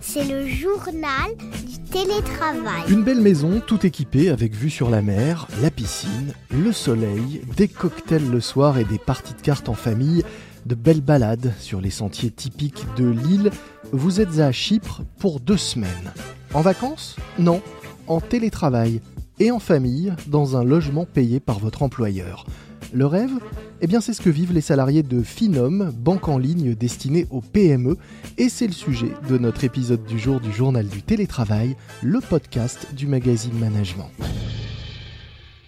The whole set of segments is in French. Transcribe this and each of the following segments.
C'est le journal du télétravail. Une belle maison, tout équipée avec vue sur la mer, la piscine, le soleil, des cocktails le soir et des parties de cartes en famille, de belles balades sur les sentiers typiques de l'île. Vous êtes à Chypre pour deux semaines. En vacances? Non, en télétravail et en famille dans un logement payé par votre employeur. Le rêve? Eh bien c'est ce que vivent les salariés de Finom, banque en ligne destinée aux PME, et c'est le sujet de notre épisode du jour du journal du télétravail, le podcast du magazine Management.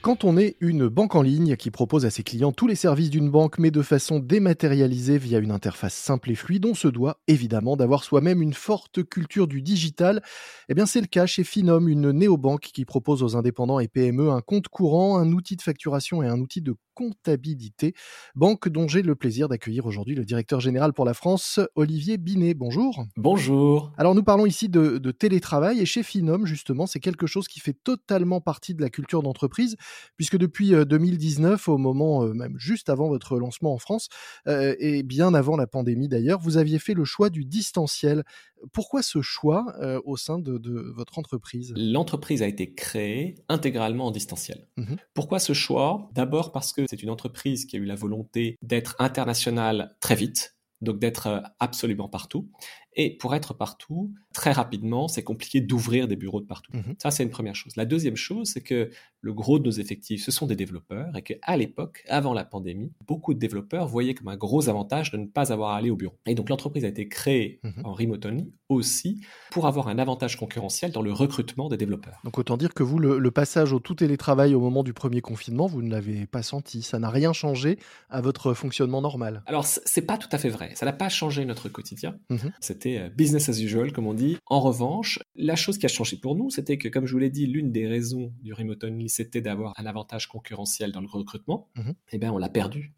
Quand on est une banque en ligne qui propose à ses clients tous les services d'une banque mais de façon dématérialisée via une interface simple et fluide, on se doit évidemment d'avoir soi-même une forte culture du digital. Eh bien c'est le cas chez Finom, une néobanque qui propose aux indépendants et PME un compte courant, un outil de facturation et un outil de comptabilité. Banque dont j'ai le plaisir d'accueillir aujourd'hui le directeur général pour la France, Olivier Binet. Bonjour. Bonjour. Alors nous parlons ici de, de télétravail et chez Finom justement c'est quelque chose qui fait totalement partie de la culture d'entreprise puisque depuis 2019, au moment même juste avant votre lancement en France, et bien avant la pandémie d'ailleurs, vous aviez fait le choix du distanciel. Pourquoi ce choix au sein de, de votre entreprise? L'entreprise a été créée intégralement en distanciel. Mmh Pourquoi ce choix? D'abord parce que c'est une entreprise qui a eu la volonté d'être internationale très vite, donc d'être absolument partout. Et pour être partout, très rapidement, c'est compliqué d'ouvrir des bureaux de partout. Mmh Ça, c'est une première chose. La deuxième chose, c'est que le gros de nos effectifs, ce sont des développeurs et qu'à l'époque, avant la pandémie, beaucoup de développeurs voyaient comme un gros avantage de ne pas avoir à aller au bureau. Et donc, l'entreprise a été créée mmh en remote only aussi pour avoir un avantage concurrentiel dans le recrutement des développeurs. Donc, autant dire que vous, le, le passage au tout télétravail au moment du premier confinement, vous ne l'avez pas senti. Ça n'a rien changé à votre fonctionnement normal. Alors, c'est pas tout à fait vrai. Ça n'a pas changé notre quotidien. Mmh C'était business as usual, comme on dit. En revanche, la chose qui a changé pour nous, c'était que, comme je vous l'ai dit, l'une des raisons du remote only, c'était d'avoir un avantage concurrentiel dans le recrutement. Mhm. Eh bien, on l'a perdu.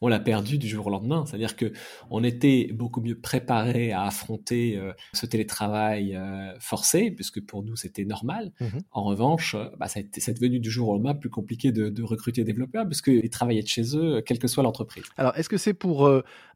On l'a perdu du jour au lendemain. C'est-à-dire que on était beaucoup mieux préparé à affronter euh, ce télétravail euh, forcé, puisque pour nous, c'était normal. Mhm. En revanche, euh, bah, c'est devenu du jour au lendemain plus compliqué de, recruter des développeurs, puisqu'ils travaillaient de chez eux, quelle que soit l'entreprise. Alors, est-ce que c'est pour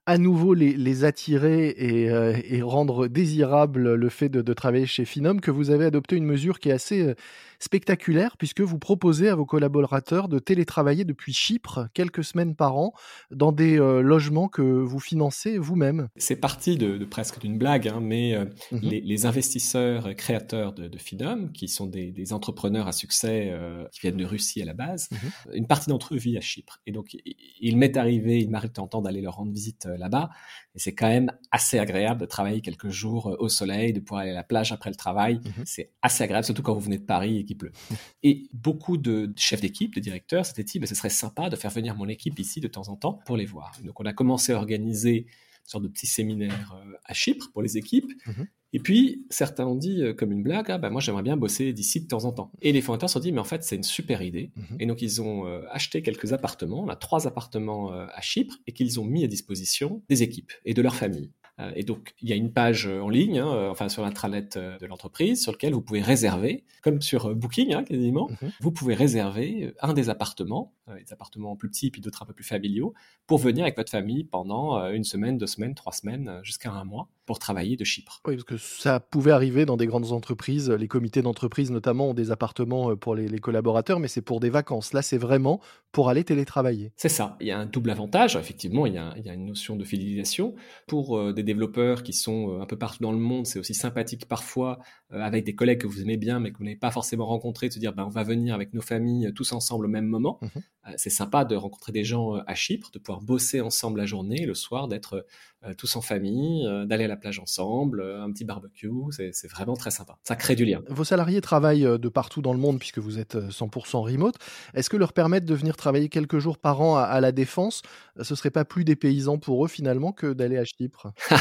à nouveau les, attirer et, rendre désirable le fait de, de travailler chez Finom que vous avez adopté une mesure qui est assez spectaculaire puisque vous proposez à vos collaborateurs de télétravailler depuis Chypre quelques semaines par an dans des euh, logements que vous financez vous-même. C'est parti de, presque d'une blague, hein, mais euh, mmh les, investisseurs créateurs de, de Finum, qui sont des, entrepreneurs à succès euh, qui viennent de Russie à la base, mmh une partie d'entre eux vit à Chypre. Et donc, il m'est arrivé, il m'arrive tentant d'aller leur rendre visite là-bas. Et c'est quand même assez agréable de travailler quelques jours au soleil, de pouvoir aller à la plage après le travail. Mmh c'est assez agréable, surtout quand vous venez de Paris pleut. Et beaucoup de chefs d'équipe, de directeurs s'étaient dit, bah, ce serait sympa de faire venir mon équipe ici de temps en temps pour les voir. Donc on a commencé à organiser une sorte de petit séminaire euh, à Chypre pour les équipes. Mhm. Et puis, certains ont dit, euh, comme une blague, ah, bah, moi j'aimerais bien bosser d'ici de temps en temps. Et les fondateurs se sont dit, mais en fait, c'est une super idée. Mhm. Et donc, ils ont euh, acheté quelques appartements, on a trois appartements à Chypre, et qu'ils ont mis à disposition des équipes et de leurs familles. Euh, et donc, il y a une page euh, en ligne, hein, euh, enfin sur l'intranet de l'entreprise, sur lequel vous pouvez réserver, comme sur Booking hein, quasiment, mhm. vous pouvez réserver un des appartements, des appartements plus petits puis d'autres un peu plus familiaux, pour venir avec votre famille pendant une semaine, deux semaines, trois semaines, jusqu'à un mois pour travailler de Chypre. Oui, parce que ça pouvait arriver dans des grandes entreprises. Les comités d'entreprise, notamment, ont des appartements pour les, les collaborateurs, mais c'est pour des vacances. Là, c'est vraiment pour aller télétravailler. C'est ça. Il y a un double avantage. Effectivement, il y a, il y a une notion de fidélisation. Pour des développeurs qui sont un peu partout dans le monde, c'est aussi sympathique parfois avec des collègues que vous aimez bien, mais que vous n'avez pas forcément rencontrés, de se dire ben, on va venir avec nos familles tous ensemble au même moment. Mmh c'est sympa de rencontrer des gens à Chypre, de pouvoir bosser ensemble la journée, le soir, d'être euh, tous en famille, euh, d'aller à la plage ensemble, euh, un petit barbecue, c'est vraiment très sympa. Ça crée du lien. Vos salariés travaillent de partout dans le monde puisque vous êtes 100% remote. Est-ce que leur permettre de venir travailler quelques jours par an à, la défense, ce serait pas plus des paysans pour eux finalement que d'aller à Chypre?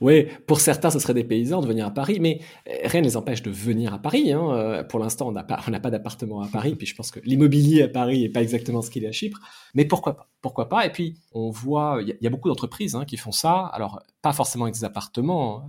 Oui, pour certains, ce serait des paysans de venir à Paris, mais rien ne les empêche de venir à Paris. Hein. Pour l'instant, on n'a pas, pas d'appartement à Paris, puis je pense que l'immobilier à Paris n'est pas exactement ce qu'il est à Chypre, mais pourquoi pas Pourquoi pas Et puis, on voit, il y, a beaucoup d'entreprises hein, qui font ça. Alors, pas forcément avec des appartements.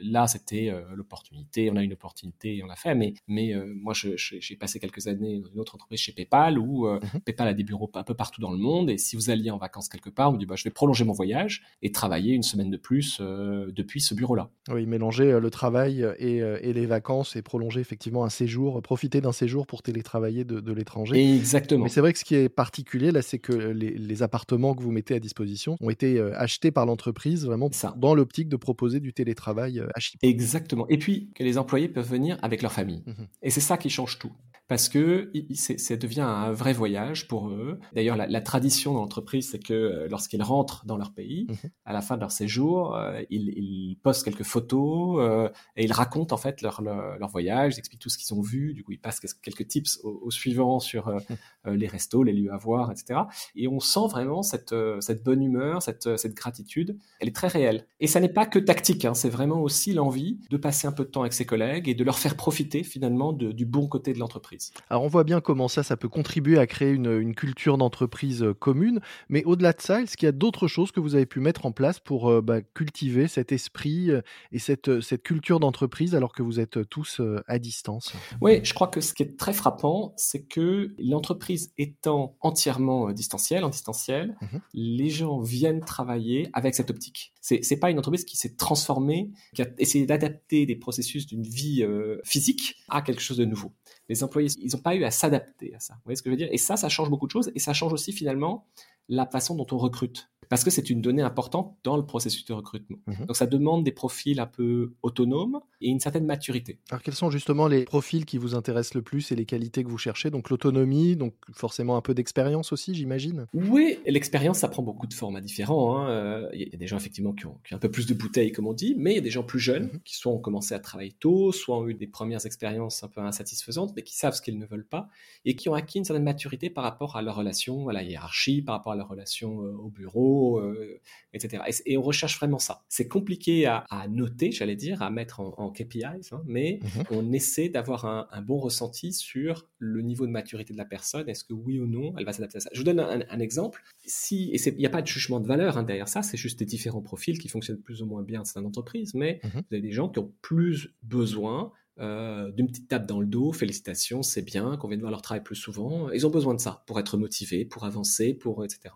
Là, c'était l'opportunité, on a une opportunité et on l'a fait. Mais, mais moi, j'ai passé quelques années dans une autre entreprise chez PayPal où mhm. PayPal a des bureaux un peu partout dans le monde. Et si vous alliez en vacances quelque part, on vous dit bah, je vais prolonger mon voyage et travailler une semaine de plus depuis ce bureau-là. Oui, mélanger le travail et, et, les vacances et prolonger effectivement un séjour, profiter d'un séjour pour télétravailler de, de l'étranger. Exactement. Mais c'est vrai que ce qui est particulier là, c'est que les, les, appartements que vous mettez à disposition ont été achetés par l'entreprise vraiment ça. dans l'optique de proposer du télétravail Exactement. Et puis que les employés peuvent venir avec leur famille. Mmh et c'est ça qui change tout parce que ça devient un vrai voyage pour eux. D'ailleurs, la, tradition dans l'entreprise, c'est que euh, lorsqu'ils rentrent dans leur pays, mhm. à la fin de leur séjour, euh, ils, postent quelques photos euh, et ils racontent en fait leur, leur, voyage, ils expliquent tout ce qu'ils ont vu. Du coup, ils passent quelques tips aux, suivants sur mhm. les restos, les lieux à voir, etc. Et on sent vraiment cette, cette bonne humeur, cette, cette gratitude. Elle est très réelle. Et ça n'est pas que tactique, hein, c'est vraiment aussi l'envie de passer un peu de temps avec ses collègues et de leur faire profiter finalement du bon côté de l'entreprise. Alors on voit bien comment ça, ça peut contribuer à créer une, culture d'entreprise euh, commune, mais au-delà de ça, est-ce qu'il y a d'autres choses que vous avez pu mettre en place pour euh, bah, cultiver cet esprit euh, et cette, cette culture d'entreprise alors que vous êtes tous à distance? Oui, je crois que ce qui est très frappant, c'est que l'entreprise étant entièrement distancielle, en distanciel, mmh les gens viennent travailler avec cette optique. C'est n'est pas une entreprise qui s'est transformée, qui a essayé d'adapter des processus d'une vie physique à quelque chose de nouveau les employés, ils n'ont pas eu à s'adapter à ça. Vous voyez ce que je veux dire? Et ça, ça change beaucoup de choses et ça change aussi finalement la façon dont on recrute parce que c'est une donnée importante dans le processus de recrutement. Mhm. Donc ça demande des profils un peu autonomes et une certaine maturité. Alors quels sont justement les profils qui vous intéressent le plus et les qualités que vous cherchez? Donc l'autonomie, donc forcément un peu d'expérience aussi, j'imagine? Oui, l'expérience, ça prend beaucoup de formats différents. Hein. Euh, il y a des gens effectivement qui ont, un peu plus de bouteilles, comme on dit, mais il y a des gens plus jeunes mhm. qui soit ont commencé à travailler tôt, soit ont eu des premières expériences un peu insatisfaisantes, mais qui savent ce qu'ils ne veulent pas et qui ont acquis une certaine maturité par rapport à leur relation à la hiérarchie, par rapport à leur relation euh, au bureau euh, etc. Et, on recherche vraiment ça. C'est compliqué à, noter, j'allais dire, à mettre en, KPIs, hein, mais mhm. on essaie d'avoir un, bon ressenti sur le niveau de maturité de la personne. Est-ce que oui ou non, elle va s'adapter à ça? Je vous donne un, exemple. Si, et il n'y a pas de jugement de valeur hein, derrière ça, c'est juste des différents profils qui fonctionnent plus ou moins bien dans cette entreprise, mais mhm. vous avez des gens qui ont plus besoin euh, d'une petite tape dans le dos, félicitations, c'est bien, qu'on vienne voir leur travail plus souvent. Ils ont besoin de ça pour être motivés, pour avancer, pour etc.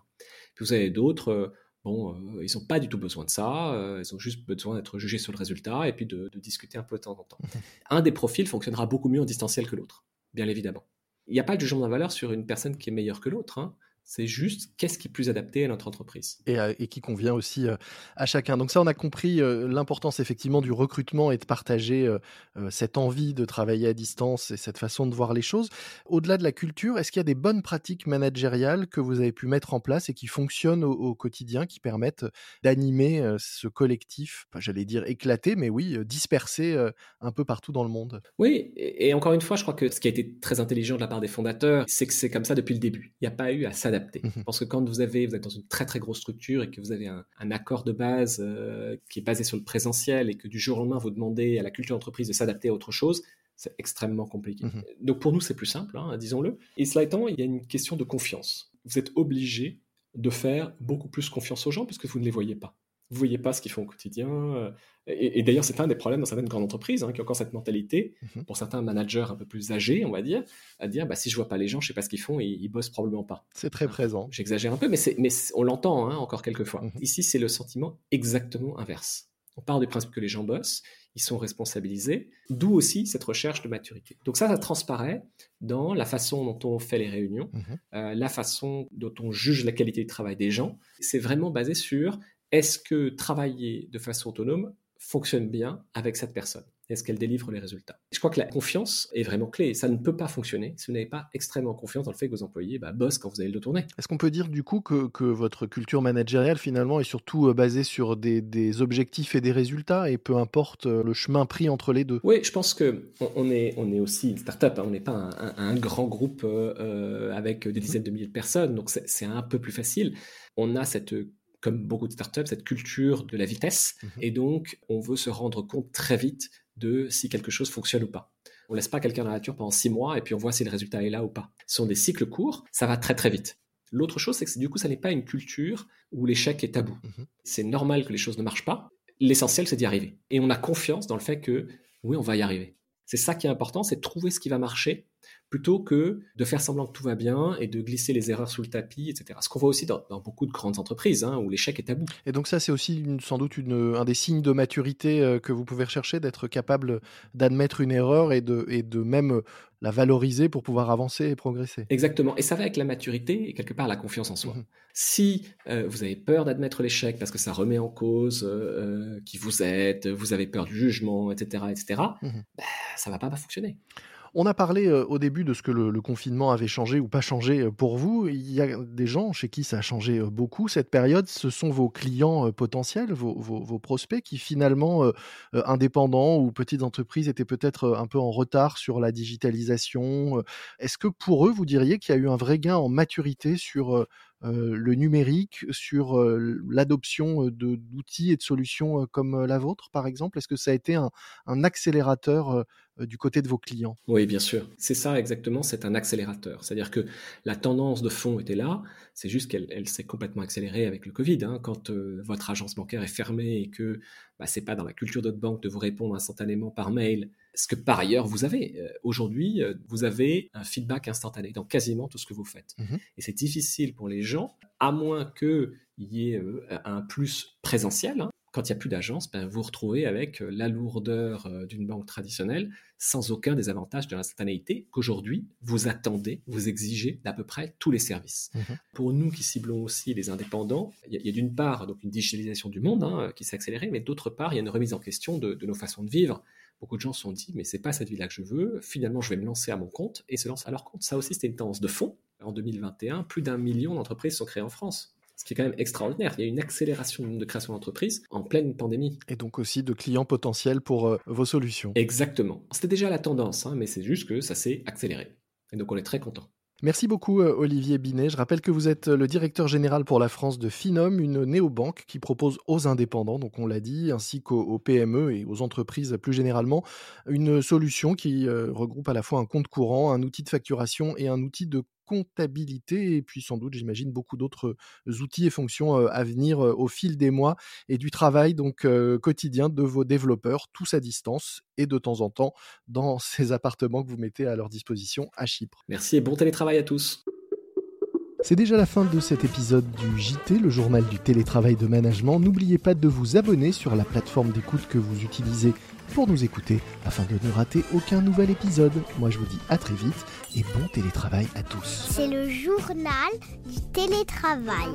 Puis vous avez d'autres, euh, bon, euh, ils n'ont pas du tout besoin de ça, euh, ils ont juste besoin d'être jugés sur le résultat et puis de, de, discuter un peu de temps en temps. un des profils fonctionnera beaucoup mieux en distanciel que l'autre, bien évidemment. Il n'y a pas de jugement de valeur sur une personne qui est meilleure que l'autre. Hein. C'est juste qu'est-ce qui est plus adapté à notre entreprise. Et, euh, qui convient aussi euh, à chacun. Donc ça, on a compris euh, l'importance effectivement du recrutement et de partager cette envie de travailler à distance et cette façon de voir les choses. Au-delà de la culture, est-ce qu'il y a des bonnes pratiques managériales que vous avez pu mettre en place et qui fonctionnent au, quotidien, qui permettent d'animer ce collectif, j'allais dire éclaté, mais oui, dispersé un peu partout dans le monde? Oui, et, encore une fois, je crois que ce qui a été très intelligent de la part des fondateurs, c'est que c'est comme ça depuis le début. Il n'y a pas eu à s'adapter Mhm. Parce que quand vous avez, vous êtes dans une très très grosse structure et que vous avez un, accord de base euh, qui est basé sur le présentiel et que du jour au lendemain vous demandez à la culture d'entreprise de s'adapter à autre chose, c'est extrêmement compliqué. Mhm. Donc pour nous c'est plus simple, hein, disons-le. Et cela étant, il y a une question de confiance. Vous êtes obligé de faire beaucoup plus confiance aux gens puisque vous ne les voyez pas vous voyez pas ce qu'ils font au quotidien. Euh, et, d'ailleurs, c'est un des problèmes dans certaines grandes entreprises hein, qui ont encore cette mentalité, mhm. pour certains managers un peu plus âgés, on va dire, à dire bah, si je vois pas les gens, je sais pas ce qu'ils font et ils bossent probablement pas. C'est très présent. J'exagère un peu, mais, mais on l'entend hein, encore quelques fois. Mhm. Ici, c'est le sentiment exactement inverse. On part du principe que les gens bossent, ils sont responsabilisés, d'où aussi cette recherche de maturité. Donc ça, ça transparaît dans la façon dont on fait les réunions, mhm. euh, la façon dont on juge la qualité du travail des gens. C'est vraiment basé sur est-ce que travailler de façon autonome fonctionne bien avec cette personne? Est-ce qu'elle délivre les résultats? Je crois que la confiance est vraiment clé. Ça ne peut pas fonctionner si vous n'avez pas extrêmement confiance dans le fait que vos employés bah, bossent quand vous allez le tourner. Est-ce qu'on peut dire du coup que, votre culture managériale finalement est surtout euh, basée sur des, objectifs et des résultats et peu importe euh, le chemin pris entre les deux? Oui, je pense que on, est, on est aussi une start-up, hein. on n'est pas un, grand groupe euh, avec des dizaines de milliers de personnes, donc c'est un peu plus facile. On a cette comme beaucoup de startups, cette culture de la vitesse. Mhm. Et donc, on veut se rendre compte très vite de si quelque chose fonctionne ou pas. On laisse pas quelqu'un dans la nature pendant six mois et puis on voit si le résultat est là ou pas. Ce sont des cycles courts, ça va très très vite. L'autre chose, c'est que du coup, ça n'est pas une culture où l'échec est tabou. Mhm. C'est normal que les choses ne marchent pas. L'essentiel, c'est d'y arriver. Et on a confiance dans le fait que, oui, on va y arriver. C'est ça qui est important, c'est de trouver ce qui va marcher plutôt que de faire semblant que tout va bien et de glisser les erreurs sous le tapis, etc. Ce qu'on voit aussi dans, beaucoup de grandes entreprises, hein, où l'échec est tabou. Et donc ça, c'est aussi sans doute un des signes de maturité euh, que vous pouvez rechercher, d'être capable d'admettre une erreur et de, et de même euh, la valoriser pour pouvoir avancer et progresser. Exactement. Et ça va avec la maturité et quelque part la confiance en soi. Mmh si euh, vous avez peur d'admettre l'échec parce que ça remet en cause qui vous êtes, vous avez peur du jugement, etc., etc., mmh bah, ça va pas fonctionner. On a parlé euh, au début de ce que le, confinement avait changé ou pas changé euh, pour vous. Il y a des gens chez qui ça a changé euh, beaucoup cette période. Ce sont vos clients potentiels, vos, prospects qui finalement, indépendants ou petites entreprises, étaient peut-être un peu en retard sur la digitalisation. Est-ce que pour eux, vous diriez qu'il y a eu un vrai gain en maturité sur le numérique, sur l'adoption d'outils et de solutions comme la vôtre, par exemple? Est-ce que ça a été un accélérateur du côté de vos clients Oui, bien sûr. C'est ça exactement, c'est un accélérateur. C'est-à-dire que la tendance de fond était là, c'est juste qu'elle s'est complètement accélérée avec le Covid. Hein. Quand euh, votre agence bancaire est fermée et que bah, ce n'est pas dans la culture de votre banque de vous répondre instantanément par mail, ce que par ailleurs vous avez. Euh, aujourd'hui, vous avez un feedback instantané dans quasiment tout ce que vous faites. Mmh et c'est difficile pour les gens, à moins qu'il y ait un plus présentiel. Hein quand il n'y a plus d'agence, ben, vous vous retrouvez avec euh, la lourdeur euh, d'une banque traditionnelle sans aucun des avantages de l'instantanéité qu'aujourd'hui vous attendez, vous exigez d'à peu près tous les services. Mmh Pour nous qui ciblons aussi les indépendants, il y a, d'une part donc une digitalisation du monde hein, qui s'est accélérée, mais d'autre part il y a une remise en question de, nos façons de vivre. Beaucoup de gens se sont dit mais c'est pas cette vie-là que je veux. Finalement je vais me lancer à mon compte et se lancent à leur compte. Ça aussi c'était une tendance de fond. En 2021, plus d'un million d'entreprises sont créées en France ce qui est quand même extraordinaire. Il y a une accélération de création d'entreprises en pleine pandémie. Et donc aussi de clients potentiels pour euh, vos solutions. Exactement. C'était déjà la tendance, hein, mais c'est juste que ça s'est accéléré. Et donc on est très content. Merci beaucoup euh, Olivier Binet. Je rappelle que vous êtes le directeur général pour la France de Finom, une néobanque qui propose aux indépendants, donc on l'a dit, ainsi qu'aux PME et aux entreprises plus généralement, une solution qui euh, regroupe à la fois un compte courant, un outil de facturation et un outil de comptabilité et puis sans doute, j'imagine, beaucoup d'autres outils et fonctions à venir au fil des mois et du travail donc quotidien de vos développeurs, tous à distance et de temps en temps dans ces appartements que vous mettez à leur disposition à Chypre. Merci et bon télétravail à tous. C'est déjà la fin de cet épisode du JT, le journal du télétravail de management. N'oubliez pas de vous abonner sur la plateforme d'écoute que vous utilisez pour nous écouter afin de ne rater aucun nouvel épisode. Moi je vous dis à très vite et bon télétravail à tous. C'est le journal du télétravail.